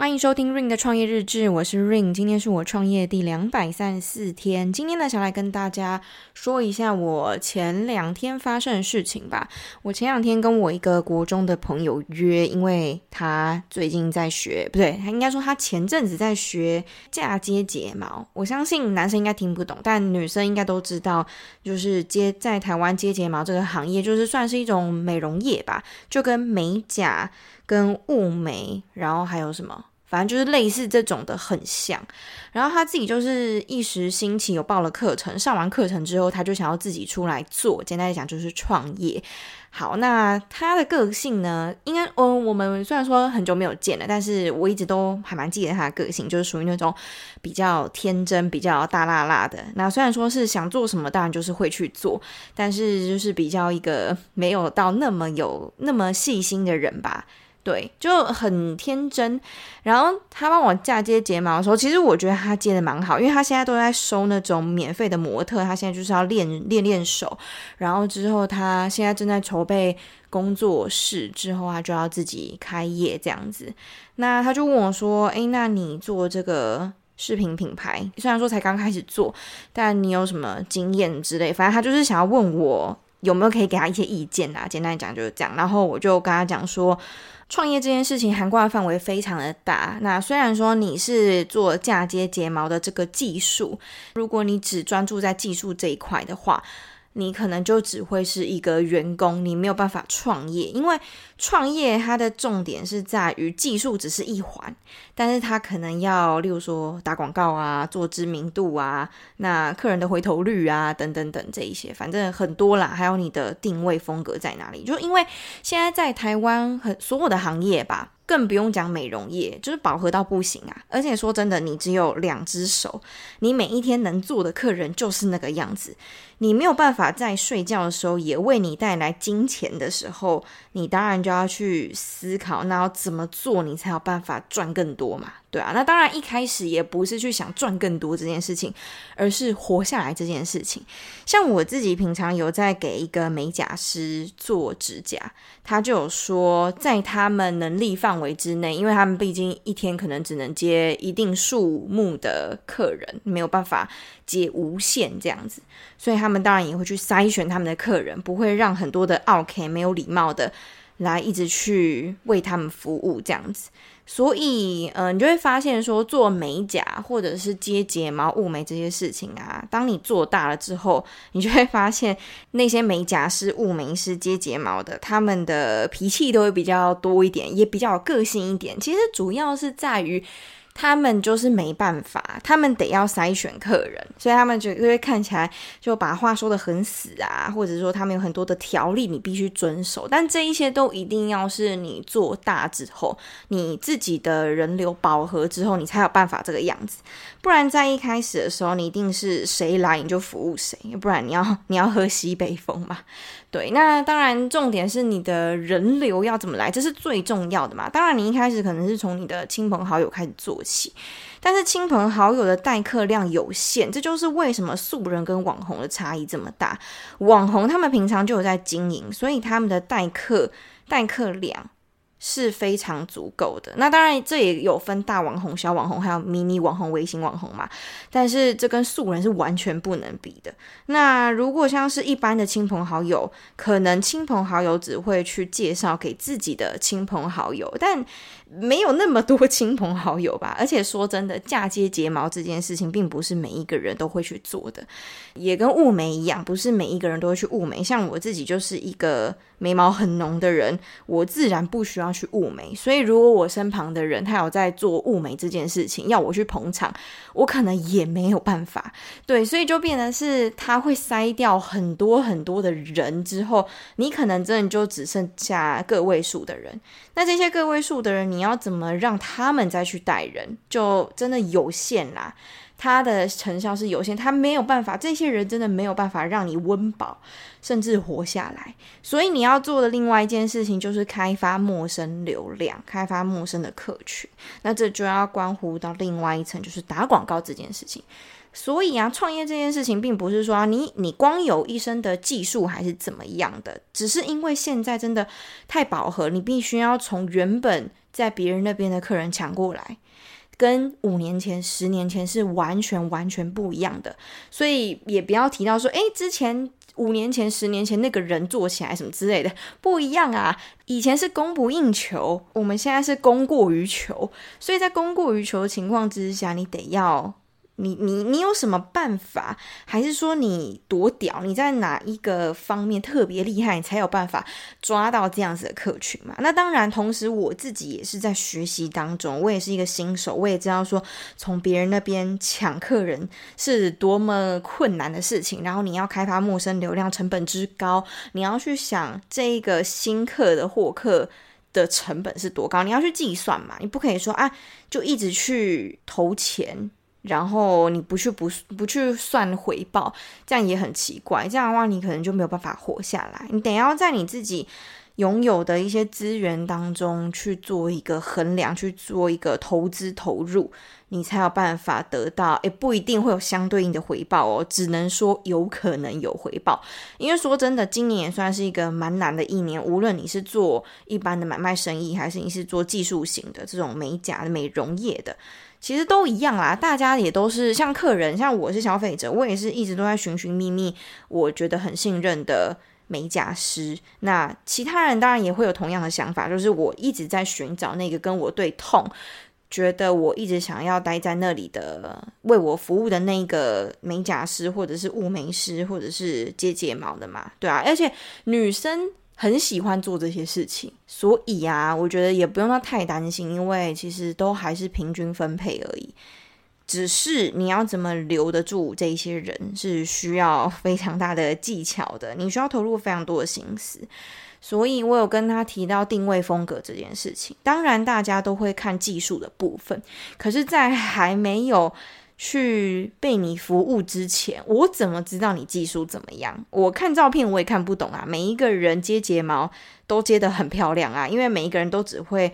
欢迎收听 Ring 的创业日志，我是 Ring，今天是我创业第两百三十四天。今天呢，想来跟大家说一下我前两天发生的事情吧。我前两天跟我一个国中的朋友约，因为他最近在学，不对，他应该说他前阵子在学嫁接睫毛。我相信男生应该听不懂，但女生应该都知道，就是接在台湾接睫毛这个行业，就是算是一种美容业吧，就跟美甲、跟雾眉，然后还有什么？反正就是类似这种的很像，然后他自己就是一时兴起有报了课程，上完课程之后他就想要自己出来做，简单来讲就是创业。好，那他的个性呢，应该嗯，我们虽然说很久没有见了，但是我一直都还蛮记得他的个性，就是属于那种比较天真、比较大剌剌的。那虽然说是想做什么，当然就是会去做，但是就是比较一个没有到那么有那么细心的人吧。对，就很天真。然后他帮我嫁接睫毛的时候，其实我觉得他接的蛮好，因为他现在都在收那种免费的模特，他现在就是要练练练手。然后之后他现在正在筹备工作室，之后他就要自己开业这样子。那他就问我说：“诶，那你做这个视频品牌，虽然说才刚开始做，但你有什么经验之类？反正他就是想要问我有没有可以给他一些意见啊。简单讲就是这样。然后我就跟他讲说。创业这件事情涵盖的范围非常的大。那虽然说你是做嫁接睫毛的这个技术，如果你只专注在技术这一块的话，你可能就只会是一个员工，你没有办法创业，因为创业它的重点是在于技术只是一环，但是它可能要，例如说打广告啊，做知名度啊，那客人的回头率啊，等等等这一些，反正很多啦，还有你的定位风格在哪里？就因为现在在台湾很所有的行业吧。更不用讲美容业，就是饱和到不行啊！而且说真的，你只有两只手，你每一天能做的客人就是那个样子，你没有办法在睡觉的时候也为你带来金钱的时候，你当然就要去思考，那要怎么做你才有办法赚更多嘛？对啊，那当然一开始也不是去想赚更多这件事情，而是活下来这件事情。像我自己平常有在给一个美甲师做指甲，他就有说，在他们能力范围之内，因为他们毕竟一天可能只能接一定数目的客人，没有办法接无限这样子，所以他们当然也会去筛选他们的客人，不会让很多的奥客没有礼貌的来一直去为他们服务这样子。所以，嗯、你就会发现说，做美甲或者是接睫毛、雾眉这些事情啊，当你做大了之后，你就会发现那些美甲师、雾眉师、接睫毛的，他们的脾气都会比较多一点，也比较有个性一点。其实主要是在于。他们就是没办法，他们得要筛选客人，所以他们就会看起来就把话说得很死啊，或者说他们有很多的条例你必须遵守，但这一些都一定要是你做大之后，你自己的人流饱和之后，你才有办法这个样子，不然在一开始的时候，你一定是谁来你就服务谁，不然你要 你要喝西北风嘛。对，那当然，重点是你的人流要怎么来，这是最重要的嘛。当然，你一开始可能是从你的亲朋好友开始做起，但是亲朋好友的待客量有限，这就是为什么素人跟网红的差异这么大。网红他们平常就有在经营，所以他们的待客待客量。是非常足够的。那当然，这也有分大网红、小网红，还有迷你网红、微型网红嘛。但是这跟素人是完全不能比的。那如果像是一般的亲朋好友，可能亲朋好友只会去介绍给自己的亲朋好友，但没有那么多亲朋好友吧。而且说真的，嫁接睫毛这件事情，并不是每一个人都会去做的，也跟雾眉一样，不是每一个人都会去雾眉。像我自己就是一个。眉毛很浓的人，我自然不需要去物美。所以，如果我身旁的人他有在做物美这件事情，要我去捧场，我可能也没有办法。对，所以就变成是他会筛掉很多很多的人之后，你可能真的就只剩下个位数的人。那这些个位数的人，你要怎么让他们再去带人，就真的有限啦。他的成效是有限，他没有办法，这些人真的没有办法让你温饱，甚至活下来。所以你要做的另外一件事情就是开发陌生流量，开发陌生的客群。那这就要关乎到另外一层，就是打广告这件事情。所以啊，创业这件事情并不是说你你光有一身的技术还是怎么样的，只是因为现在真的太饱和，你必须要从原本在别人那边的客人抢过来，跟五年前、十年前是完全完全不一样的。所以也不要提到说，诶，之前五年前、十年前那个人做起来什么之类的不一样啊。以前是供不应求，我们现在是供过于求。所以在供过于求的情况之下，你得要。你你你有什么办法？还是说你多屌？你在哪一个方面特别厉害，你才有办法抓到这样子的客群嘛？那当然，同时我自己也是在学习当中，我也是一个新手，我也知道说从别人那边抢客人是多么困难的事情。然后你要开发陌生流量，成本之高，你要去想这个新客的获客的成本是多高，你要去计算嘛？你不可以说啊，就一直去投钱。然后你不去不不去算回报，这样也很奇怪。这样的话，你可能就没有办法活下来。你得要在你自己拥有的一些资源当中去做一个衡量，去做一个投资投入，你才有办法得到。诶，不一定会有相对应的回报哦，只能说有可能有回报。因为说真的，今年也算是一个蛮难的一年。无论你是做一般的买卖生意，还是你是做技术型的这种美甲美容业的。其实都一样啦，大家也都是像客人，像我是消费者，我也是一直都在寻寻觅觅，我觉得很信任的美甲师。那其他人当然也会有同样的想法，就是我一直在寻找那个跟我对痛，觉得我一直想要待在那里的，为我服务的那个美甲师，或者是雾眉师，或者是接睫毛的嘛，对啊，而且女生。很喜欢做这些事情，所以啊，我觉得也不用太担心，因为其实都还是平均分配而已。只是你要怎么留得住这些人，是需要非常大的技巧的，你需要投入非常多的心思。所以我有跟他提到定位风格这件事情。当然，大家都会看技术的部分，可是，在还没有。去被你服务之前，我怎么知道你技术怎么样？我看照片我也看不懂啊。每一个人接睫毛都接得很漂亮啊，因为每一个人都只会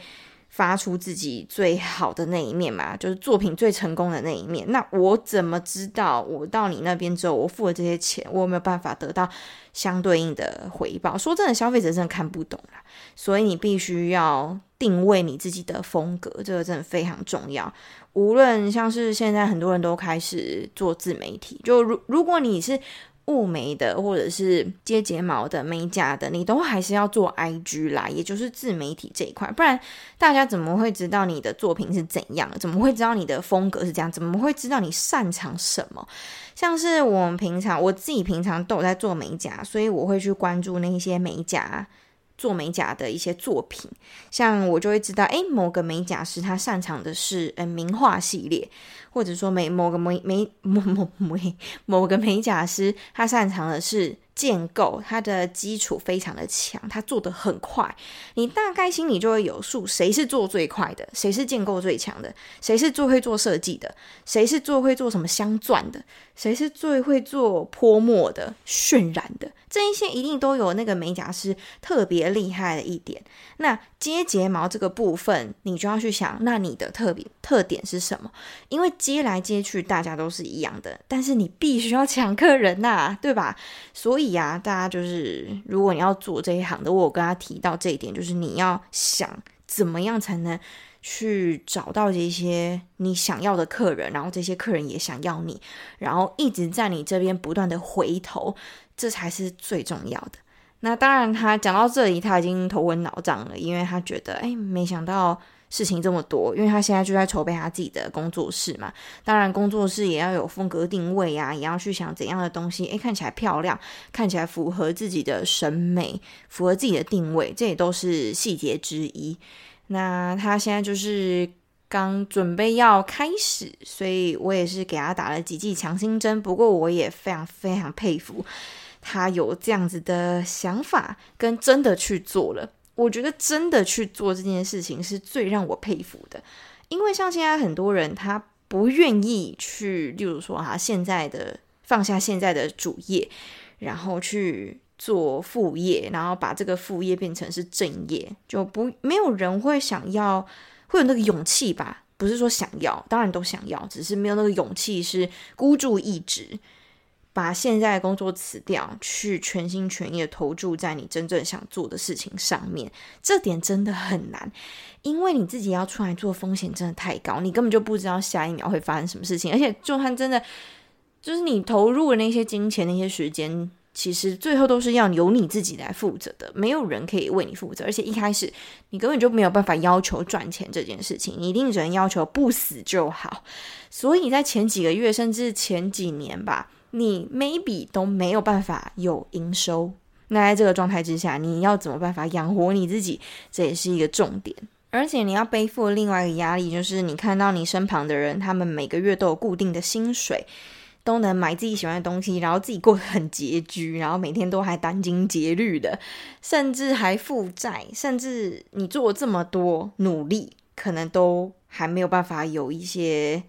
发出自己最好的那一面嘛，就是作品最成功的那一面。那我怎么知道我到你那边之后，我付了这些钱，我有没有办法得到相对应的回报？说真的，消费者真的看不懂啦，所以你必须要定位你自己的风格，这个真的非常重要。无论像是现在很多人都开始做自媒体，就如如果你是雾眉的或者是接睫毛的美甲的，你都还是要做 IG 啦，也就是自媒体这一块，不然大家怎么会知道你的作品是怎样？怎么会知道你的风格是这样？怎么会知道你擅长什么？像是我们平常我自己平常都有在做美甲，所以我会去关注那些美甲。做美甲的一些作品，像我就会知道，诶，某个美甲师他擅长的是呃名画系列，或者说美某个美美某某美某个美甲师他擅长的是。建构它的基础非常的强，他做得很快，你大概心里就会有数，谁是做最快的，谁是建构最强的，谁是最会做设计的，谁是最会做什么镶钻的，谁是最会做泼墨的、渲染的，这一些一定都有那个美甲师特别厉害的一点。那接睫毛这个部分，你就要去想，那你的特别特点是什么？因为接来接去大家都是一样的，但是你必须要抢客人呐、对吧？所以呀、啊，大家就是如果你要做这一行的，我有跟他提到这一点，就是你要想怎么样才能去找到这些你想要的客人，然后这些客人也想要你，然后一直在你这边不断的回头，这才是最重要的。那当然，他讲到这里，他已经头昏脑胀了，因为他觉得，哎，没想到事情这么多，因为他现在就在筹备他自己的工作室嘛。当然，工作室也要有风格定位啊，也要去想怎样的东西，哎，看起来漂亮，看起来符合自己的审美，符合自己的定位，这也都是细节之一。那他现在就是刚准备要开始，所以我也是给他打了几剂强心针。不过，我也非常非常佩服。他有这样子的想法，跟真的去做了。我觉得真的去做这件事情是最让我佩服的，因为像现在很多人，他不愿意去，例如说哈，现在的放下现在的主业，然后去做副业，然后把这个副业变成是正业，就不没有人会想要，会有那个勇气吧？不是说想要，当然都想要，只是没有那个勇气，是孤注一掷。把现在的工作辞掉，去全心全意的投注在你真正想做的事情上面。这点真的很难，因为你自己要出来做，风险真的太高，你根本就不知道下一秒会发生什么事情。而且，就算真的就是你投入的那些金钱、那些时间。其实最后都是要由你自己来负责的，没有人可以为你负责。而且一开始你根本就没有办法要求赚钱这件事情，你一定只能要求不死就好。所以在前几个月甚至前几年吧，你 maybe 都没有办法有营收。那在这个状态之下，你要怎么办法养活你自己？这也是一个重点。而且你要背负另外一个压力，就是你看到你身旁的人，他们每个月都有固定的薪水。都能买自己喜欢的东西，然后自己过得很拮据，然后每天都还殚精竭虑的，甚至还负债，甚至你做这么多努力，可能都还没有办法有一些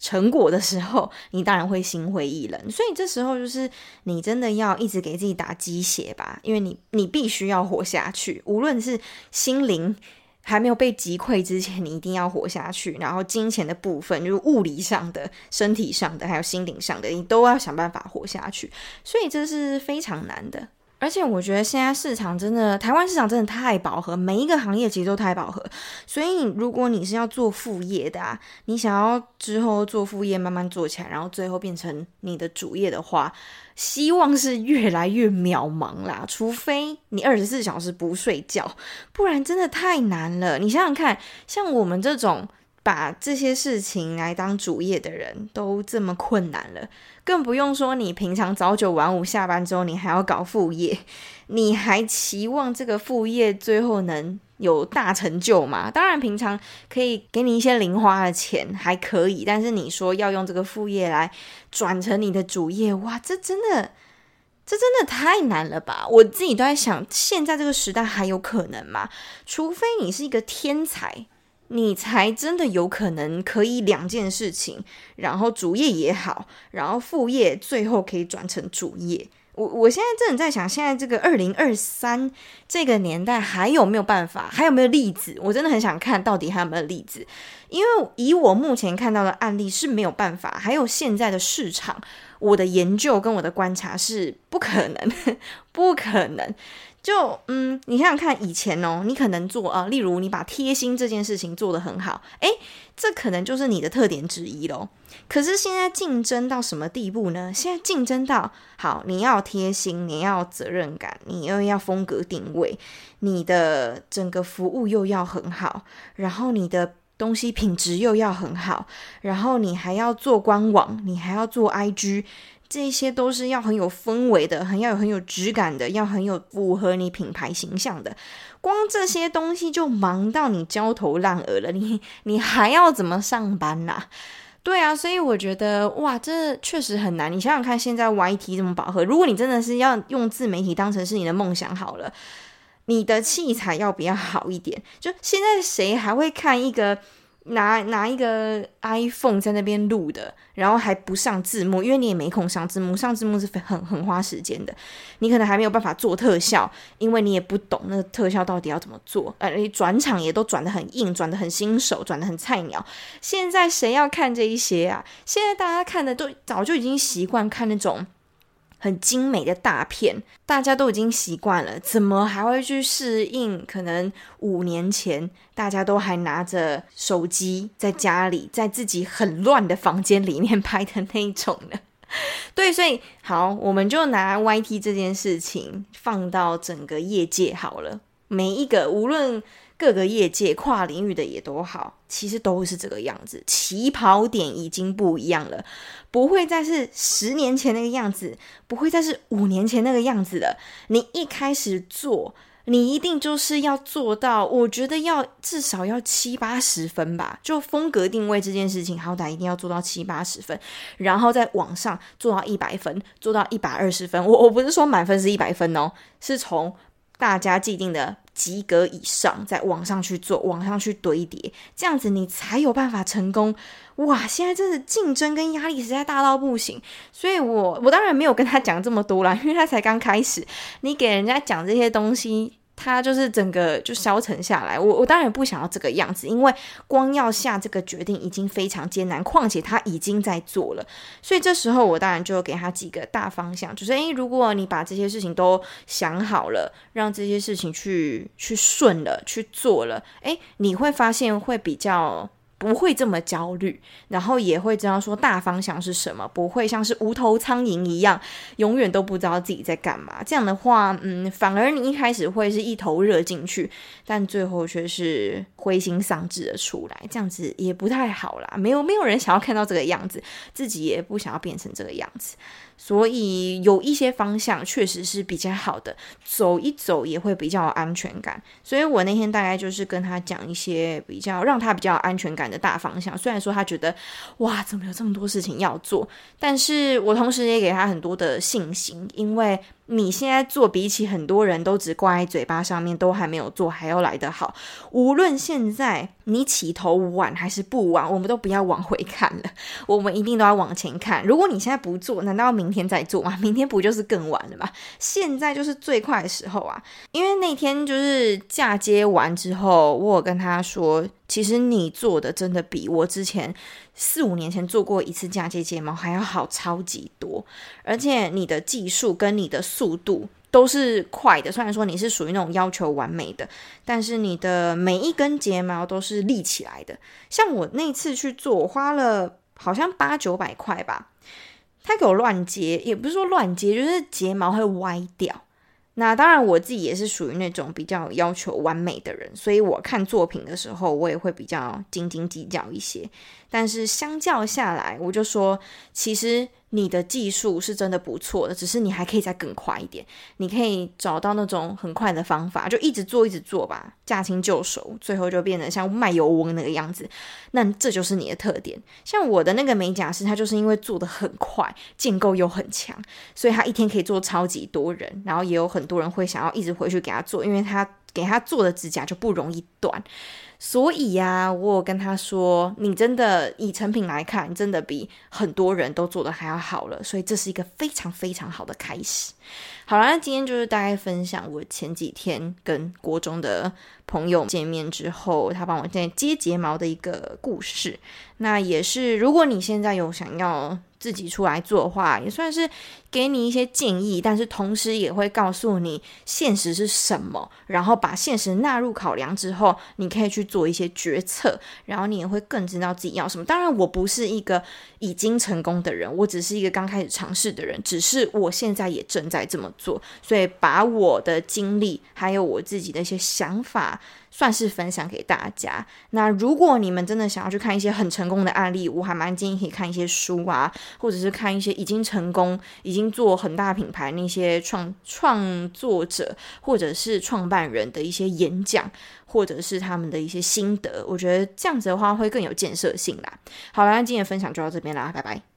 成果的时候，你当然会心灰意冷。所以这时候就是你真的要一直给自己打鸡血吧，因为你你必须要活下去，无论是心灵。还没有被击溃之前，你一定要活下去。然后金钱的部分，就是物理上的、身体上的，还有心灵上的，你都要想办法活下去。所以这是非常难的。而且我觉得现在市场真的，台湾市场真的太饱和，每一个行业其实都太饱和。所以如果你是要做副业的啊，你想要之后做副业慢慢做起来，然后最后变成你的主业的话，希望是越来越渺茫啦。除非你二十四小时不睡觉，不然真的太难了。你想想看，像我们这种。把这些事情来当主业的人都这么困难了，更不用说你平常早九晚五下班之后，你还要搞副业，你还期望这个副业最后能有大成就吗？当然，平常可以给你一些零花的钱还可以，但是你说要用这个副业来转成你的主业，哇，这真的，这真的太难了吧？我自己都在想，现在这个时代还有可能吗？除非你是一个天才。你才真的有可能可以两件事情，然后主业也好，然后副业最后可以转成主业。我我现在真的在想，现在这个二零二三这个年代还有没有办法？还有没有例子？我真的很想看到底还有没有例子，因为以我目前看到的案例是没有办法。还有现在的市场，我的研究跟我的观察是不可能，不可能。就嗯，你想想看，以前哦，你可能做啊，例如你把贴心这件事情做得很好，诶，这可能就是你的特点之一咯。可是现在竞争到什么地步呢？现在竞争到好，你要贴心，你要责任感，你又要风格定位，你的整个服务又要很好，然后你的东西品质又要很好，然后你还要做官网，你还要做 IG。这些都是要很有氛围的，很要有很有质感的，要很有符合你品牌形象的。光这些东西就忙到你焦头烂额了，你你还要怎么上班呐？对啊，所以我觉得哇，这确实很难。你想想看，现在 YT 这么饱和，如果你真的是要用自媒体当成是你的梦想好了，你的器材要比较好一点？就现在谁还会看一个？拿拿一个 iPhone 在那边录的，然后还不上字幕，因为你也没空上字幕，上字幕是很很花时间的。你可能还没有办法做特效，因为你也不懂那个特效到底要怎么做。呃，你转场也都转的很硬，转的很新手，转的很菜鸟。现在谁要看这一些啊？现在大家看的都早就已经习惯看那种。很精美的大片，大家都已经习惯了，怎么还会去适应？可能五年前大家都还拿着手机在家里，在自己很乱的房间里面拍的那一种呢？对，所以好，我们就拿 YT 这件事情放到整个业界好了，每一个无论。各个业界跨领域的也都好，其实都是这个样子。起跑点已经不一样了，不会再是十年前那个样子，不会再是五年前那个样子了。你一开始做，你一定就是要做到，我觉得要至少要七八十分吧。就风格定位这件事情，好歹一定要做到七八十分，然后在网上做到一百分，做到一百二十分。我我不是说满分是一百分哦，是从大家既定的。及格以上，在网上去做，网上去堆叠，这样子你才有办法成功。哇，现在真的竞争跟压力实在大到不行，所以我我当然没有跟他讲这么多啦，因为他才刚开始。你给人家讲这些东西，他就是整个就消沉下来。我我当然不想要这个样子，因为光要下这个决定已经非常艰难，况且他已经在做了。所以这时候我当然就给他几个大方向，就是诶，如果你把这些事情都想好了，让这些事情去去顺了去做了，诶，你会发现会比较。不会这么焦虑，然后也会知道说大方向是什么，不会像是无头苍蝇一样，永远都不知道自己在干嘛。这样的话，嗯，反而你一开始会是一头热进去，但最后却是灰心丧志的出来，这样子也不太好啦。没有没有人想要看到这个样子，自己也不想要变成这个样子。所以有一些方向确实是比较好的，走一走也会比较有安全感。所以我那天大概就是跟他讲一些比较让他比较有安全感的大方向。虽然说他觉得哇，怎么有这么多事情要做，但是我同时也给他很多的信心，因为。你现在做比起很多人都只挂在嘴巴上面，都还没有做，还要来得好。无论现在你起头晚还是不晚，我们都不要往回看了，我们一定都要往前看。如果你现在不做，难道要明天再做吗？明天不就是更晚了吗？现在就是最快的时候啊！因为那天就是嫁接完之后，我有跟他说，其实你做的真的比我之前。四五年前做过一次嫁接睫毛还要好超级多，而且你的技术跟你的速度都是快的。虽然说你是属于那种要求完美的，但是你的每一根睫毛都是立起来的。像我那次去做，我花了好像八九百块吧，他给我乱接，也不是说乱接，就是睫毛会歪掉。那当然，我自己也是属于那种比较要求完美的人，所以我看作品的时候，我也会比较斤斤计较一些。但是相较下来，我就说，其实。你的技术是真的不错的，只是你还可以再更快一点。你可以找到那种很快的方法，就一直做，一直做吧，驾轻就熟，最后就变得像卖油翁那个样子。那这就是你的特点。像我的那个美甲师，他就是因为做得很快，建构又很强，所以他一天可以做超级多人，然后也有很多人会想要一直回去给他做，因为他给他做的指甲就不容易断。所以呀、我有跟他说，你真的以成品来看，真的比很多人都做的还要好了。所以这是一个非常非常好的开始。好了，那今天就是大概分享我前几天跟国中的朋友见面之后，他帮我在接睫毛的一个故事。那也是，如果你现在有想要自己出来做的话，也算是给你一些建议，但是同时也会告诉你现实是什么，然后把现实纳入考量之后，你可以去做一些决策，然后你也会更知道自己要什么。当然，我不是一个已经成功的人，我只是一个刚开始尝试的人，只是我现在也正在这么做，所以把我的经历还有我自己的一些想法，算是分享给大家。那如果你们真的想要去看一些很成功的案例，我还蛮建议可以看一些书啊，或者是看一些已经成功、已经做很大品牌那些创创作者或者是创办人的一些演讲，或者是他们的一些心得。我觉得这样子的话会更有建设性啦。好啦，那今天的分享就到这边啦，拜拜。